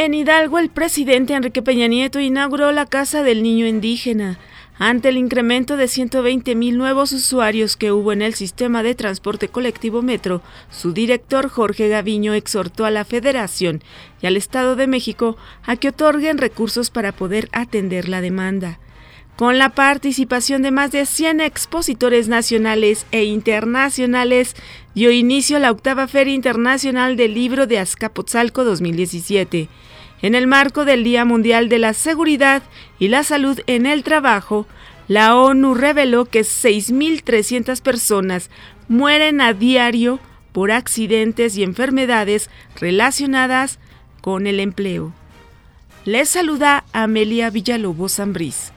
En Hidalgo, el presidente Enrique Peña Nieto inauguró la Casa del Niño Indígena. Ante el incremento de 120 mil nuevos usuarios que hubo en el sistema de transporte colectivo Metro, su director Jorge Gaviño exhortó a la Federación y al Estado de México a que otorguen recursos para poder atender la demanda. Con la participación de más de 100 expositores nacionales e internacionales, dio inicio a la octava Feria Internacional del Libro de Azcapotzalco 2017. En el marco del Día Mundial de la Seguridad y la Salud en el Trabajo, la ONU reveló que 6.300 personas mueren a diario por accidentes y enfermedades relacionadas con el empleo. Les saluda Amelia Villalobos Zambriz.